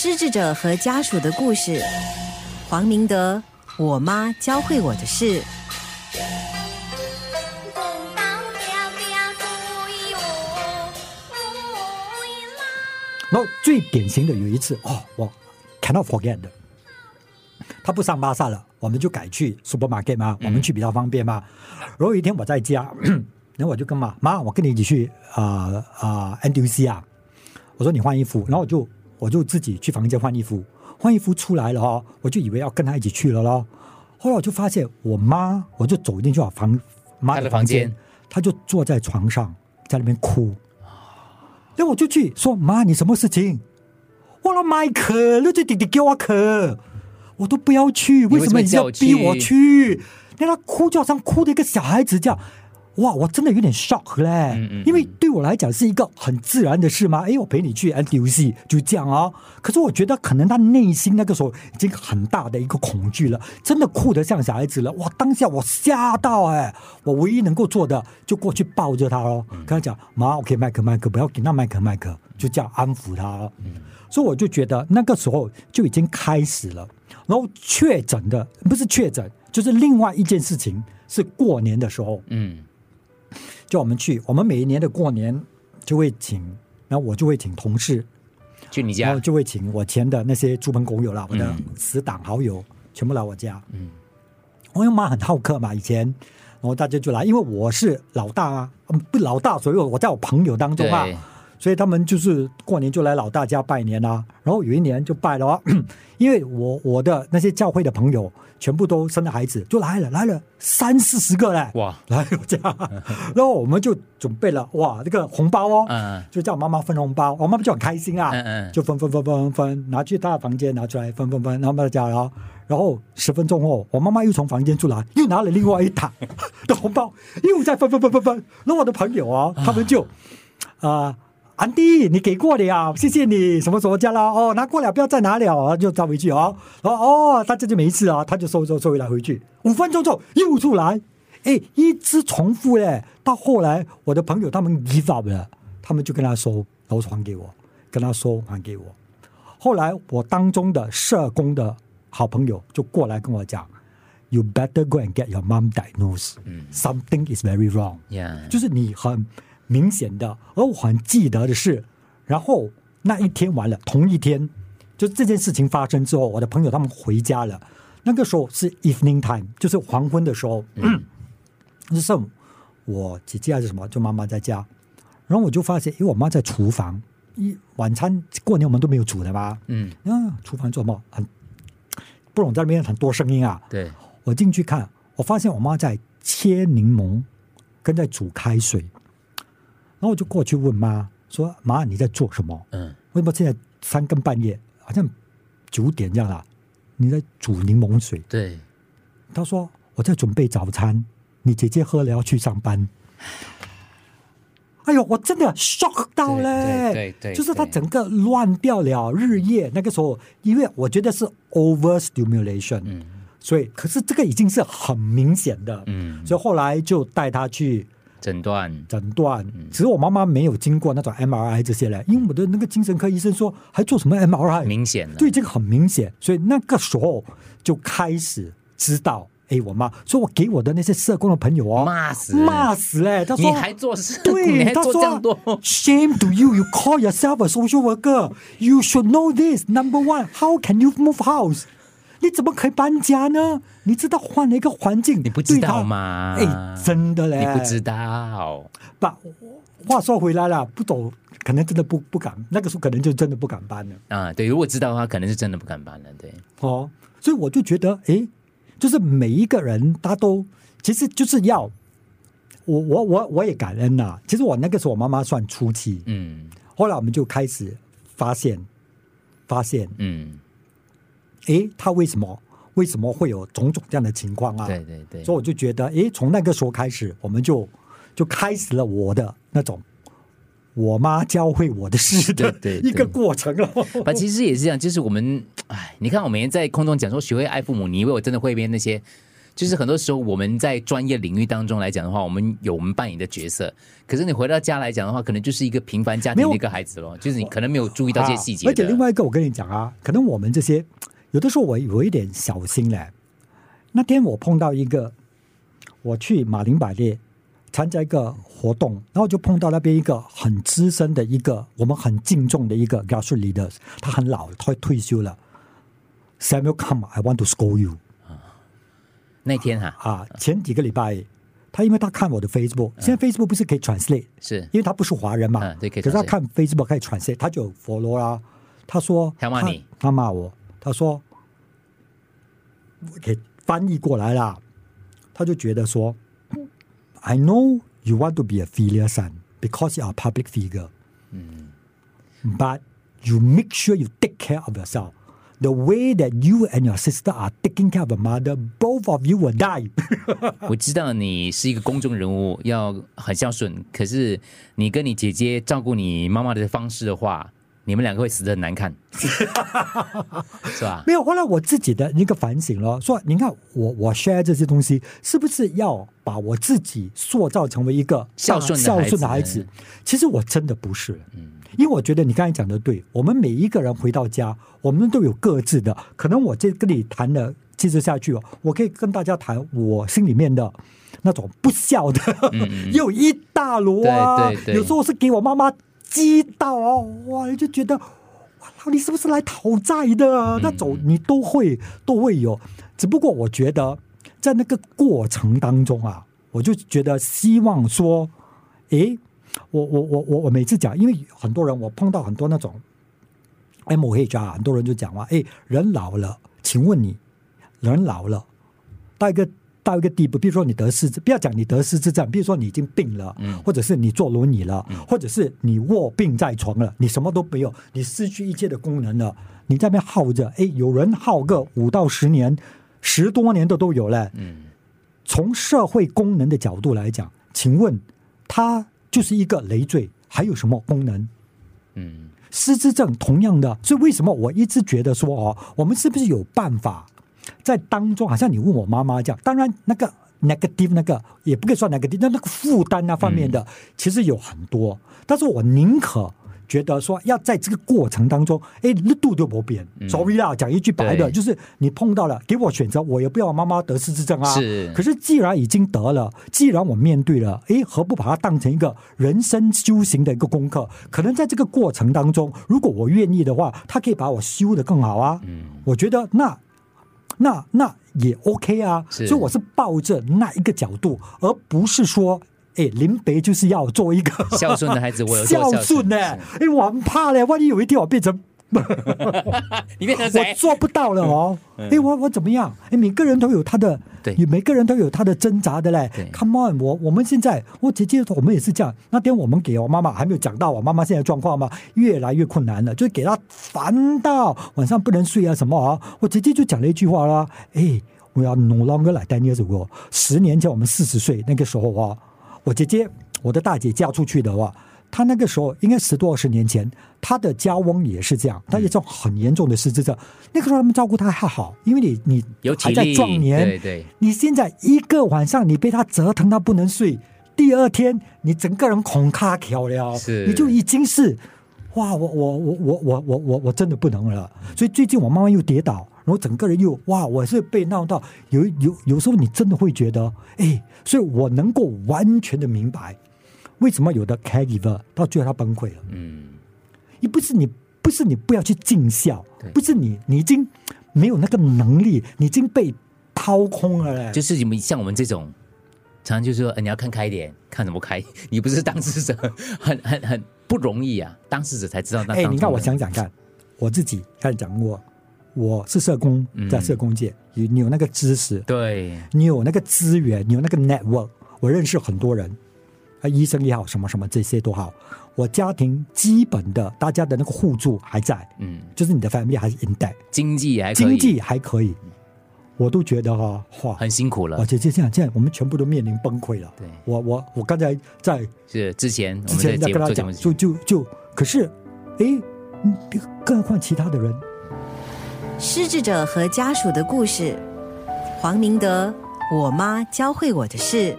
失智者和家属的故事，黄明德，我妈教会我的事。然后最典型的有一次哦，我 cannot forget 的，他不上巴萨了，我们就改去 supermarket 嘛，我们去比较方便嘛。然后有一天我在家，然后我就跟妈妈，我跟你一起去啊啊 NDC 啊，我说你换衣服，然后我就我就自己去房间换衣服，换衣服出来了哦，我就以为要跟他一起去了咯。后来我就发现我妈，我就走进去我房妈的房间，她就坐在床上在那边哭。那我就去说妈，你什么事情？我了麦克，那就弟弟给我克，我都不要去，为什么你要逼我去？那他哭就好像哭的一个小孩子这样。哇，我真的有点 shock 嘞，因为对我来讲是一个很自然的事吗？哎，我陪你去 NDC 就这样啊。可是我觉得可能他内心那个时候已经很大的一个恐惧了，真的哭得像小孩子了。哇，当下我吓到哎，我唯一能够做的就过去抱着他喽，跟他讲妈，OK，麦克麦克，不要给那麦克麦克，就这样安抚他。所以我就觉得那个时候就已经开始了。然后确诊的不是确诊，就是另外一件事情是过年的时候，嗯。叫我们去，我们每一年的过年就会请，然后我就会请同事。去你家，就会请我前的那些猪朋狗友啦，我的死党好友全部来我家。嗯，我妈很好客嘛，以前，然后大家就来，因为我是老大啊，不老大，所以我在我朋友当中啊。所以他们就是过年就来老大家拜年啦，然后有一年就拜了，啊。因为我我的那些教会的朋友全部都生了孩子，就来了来了三四十个嘞，哇，来我家，然后我们就准备了哇这个红包哦，嗯，就叫妈妈分红包，我妈妈就很开心啊，嗯嗯，就分分分分分拿去她的房间拿出来分分分，然后大家了，然后十分钟后我妈妈又从房间出来，又拿了另外一沓 的红包，又在分分分分分，然后我的朋友啊，他们就啊。安迪，你给过了呀，谢谢你。什么时候交啦？哦，拿过了，不要再拿了，就交回去哦。哦哦，他这就没事啊，他就收收收回来回去。五分钟之后又出来，哎，一直重复嘞。到后来，我的朋友他们 give 了，他们就跟他说，然后还给我，跟他说还给我。后来我当中的社工的好朋友就过来跟我讲，You better go and get your mom diagnosed. Something is very wrong. Yeah，就是你很。明显的，而我很记得的是，然后那一天完了，同一天，就这件事情发生之后，我的朋友他们回家了。那个时候是 evening time，就是黄昏的时候。那时候我姐姐还是什么，就妈妈在家，然后我就发现，因为我妈在厨房，一晚餐过年我们都没有煮的嘛。嗯，啊，厨房做什么？很不懂在那边很多声音啊。对，我进去看，我发现我妈在切柠檬，跟在煮开水。然后我就过去问妈说：“妈，你在做什么？嗯，为什么现在三更半夜，好像九点这样啊？你在煮柠檬水？”对，她说：“我在准备早餐，你姐姐喝了要去上班。”哎呦，我真的 shock 到嘞！对对，就是他整个乱掉了日夜。那个时候，因为我觉得是 over stimulation，嗯，所以可是这个已经是很明显的，嗯，所以后来就带他去。诊断，诊断，只是我妈妈没有经过那种 MRI 这些嘞，因为我的那个精神科医生说还做什么 MRI，明显了，对，这个很明显，所以那个时候就开始知道，哎，我妈，所以我给我的那些社工的朋友哦，骂死，骂死嘞，他说你还做事，对，他说 shame to you，you call yourself a social worker，you should know this，number one，how can you move house？你怎么可以搬家呢？你知道换了一个环境，你不知道吗？哎，真的嘞，你不知道。把，话说回来了，不懂，可能真的不不敢。那个时候可能就真的不敢搬了。啊，对，如果知道的话，可能是真的不敢搬了。对，哦，所以我就觉得，哎，就是每一个人他都其实就是要我我我我也感恩呐。其实我那个时候我妈妈算初期，嗯，后来我们就开始发现发现，嗯。哎，他为什么为什么会有种种这样的情况啊？对对对，所以我就觉得，哎，从那个时候开始，我们就就开始了我的那种我妈教会我的事的一个过程了。啊，其实也是这样，就是我们，哎，你看，我每天在空中讲说学会爱父母，你以为我真的会编那些？就是很多时候我们在专业领域当中来讲的话，我们有我们扮演的角色，可是你回到家来讲的话，可能就是一个平凡家庭的一个孩子咯，就是你可能没有注意到这些细节的。而且另外一个，我跟你讲啊，可能我们这些有的时候我有一点小心嘞。那天我碰到一个，我去马林百列参加一个活动，然后就碰到那边一个很资深的一个我们很敬重的一个 g a s t r leader，他很老，他退休了。Samuel, come, I want to scold you。那天哈啊，前几个礼拜，他因为他看我的 Facebook，现在 Facebook 不是可以 translate，是因为他不是华人嘛，嗯对可以可是他看 Facebook 可以 translate，他就有 follow 啦。他说他骂你他骂我，他说给翻译过来啦，他就觉得说，I know you want to be a filial son because you are a public figure，嗯，but you make sure you take care of yourself. The way that you and your sister are taking care of your mother, both of you will die. 我知道你是一个公众人物，要很孝顺，可是你跟你姐姐照顾你妈妈的方式的话，你们两个会死的很难看，是吧？没有，后来我自己的一个反省了，说你看我我 share 这些东西，是不是要把我自己塑造成为一个孝顺的孝孩子顺的孩子？其实我真的不是，嗯，因为我觉得你刚才讲的对，我们每一个人回到家，我们都有各自的，可能我这跟你谈的，接着下去哦，我可以跟大家谈我心里面的。那种不孝的，又一大摞啊！嗯对对对有时候是给我妈妈激到哦，哇，就觉得哇，你是不是来讨债的？那种你都会都会有，只不过我觉得在那个过程当中啊，我就觉得希望说，诶，我我我我我每次讲，因为很多人我碰到很多那种 M O H 啊，很多人就讲话，诶，人老了，请问你人老了带个。到一个地步，比如说你得失智，不要讲你得失智症，比如说你已经病了，或者是你坐轮椅了，或者是你卧病在床了，你什么都没有，你失去一切的功能了，你在那边耗着，哎，有人耗个五到十年、十多年的都有嘞。嗯，从社会功能的角度来讲，请问它就是一个累赘，还有什么功能？嗯，失智症同样的，所以为什么我一直觉得说哦，我们是不是有办法在当中，好像你问我妈妈这样，当然那个 negative 那个也不可以算 negative，那那个负担那方面的、其实有很多，但是我宁可。觉得说要在这个过程当中，哎，力度就不变。sorry 啦，讲一句白的，就是你碰到了，给我选择，我也不要妈妈得失之症啊。是可是既然已经得了，既然我面对了，哎，何不把它当成一个人生修行的一个功课？可能在这个过程当中，如果我愿意的话，他可以把我修得更好啊。嗯，我觉得那那那也 OK 啊。所以我是抱着那一个角度，而不是说。哎，林北就是要做一个孝顺的孩子我有孝顺呢、哎，我很怕嘞，万一有一天我变成 你变成 我？做不到了哦。哎、我我怎么样？哎，每个人都有他的，对有每个人都有他的挣扎的嘞。Come on，我我们现在，我姐姐我们也是这样。那天我们给我妈妈还没有讲到我妈妈现在状况嘛，越来越困难了，就是给她烦到晚上不能睡啊什么啊。我姐姐就讲了一句话啦，哎，我要 no longer 来 ten years ago。十年前我们四十岁那个时候啊，我姐姐我的大姐嫁出去的话。她那个时候应该十多二十年前，他的家翁也是这样，他也这种很严重的失智症。那个时候他们照顾他还好，因为你你还在壮年，对对，你现在一个晚上你被他折腾到不能睡，第二天你整个人恐卡条了，是你就已经是哇，我我我我我我我我真的不能了。所以最近我妈妈又跌倒，然后整个人又哇，我是被闹到有有有时候你真的会觉得，哎，所以我能够完全的明白为什么有的 caregiver 到最后他崩溃了。嗯，也不是你，不是你不要去尽孝，不是你，你已经没有那个能力，你已经被掏空了嘞。就是你们像我们这种，常常就说、呃、你要看开一点，看怎么开？你不是当事者，很很很不容易啊，当事者才知道那。哎，你看我想想看，我自己刚才讲过，我是社工，在社工界，你你有那个知识，对，你有那个资源，你有那个 network，我认识很多人，啊，医生也好，什么什么这些都好，我家庭基本的大家的那个互助还在，嗯，就是你的 family 还是 intact，经济还可以，经济还可以，我都觉得哈、哇，很辛苦了而。且就这样，这样我们全部都面临崩溃了。对我我我刚才在是之前之前在跟他讲，就就就，可是，诶，嗯更何况其他的人，失智者和家属的故事，黄明德，我妈教会我的事。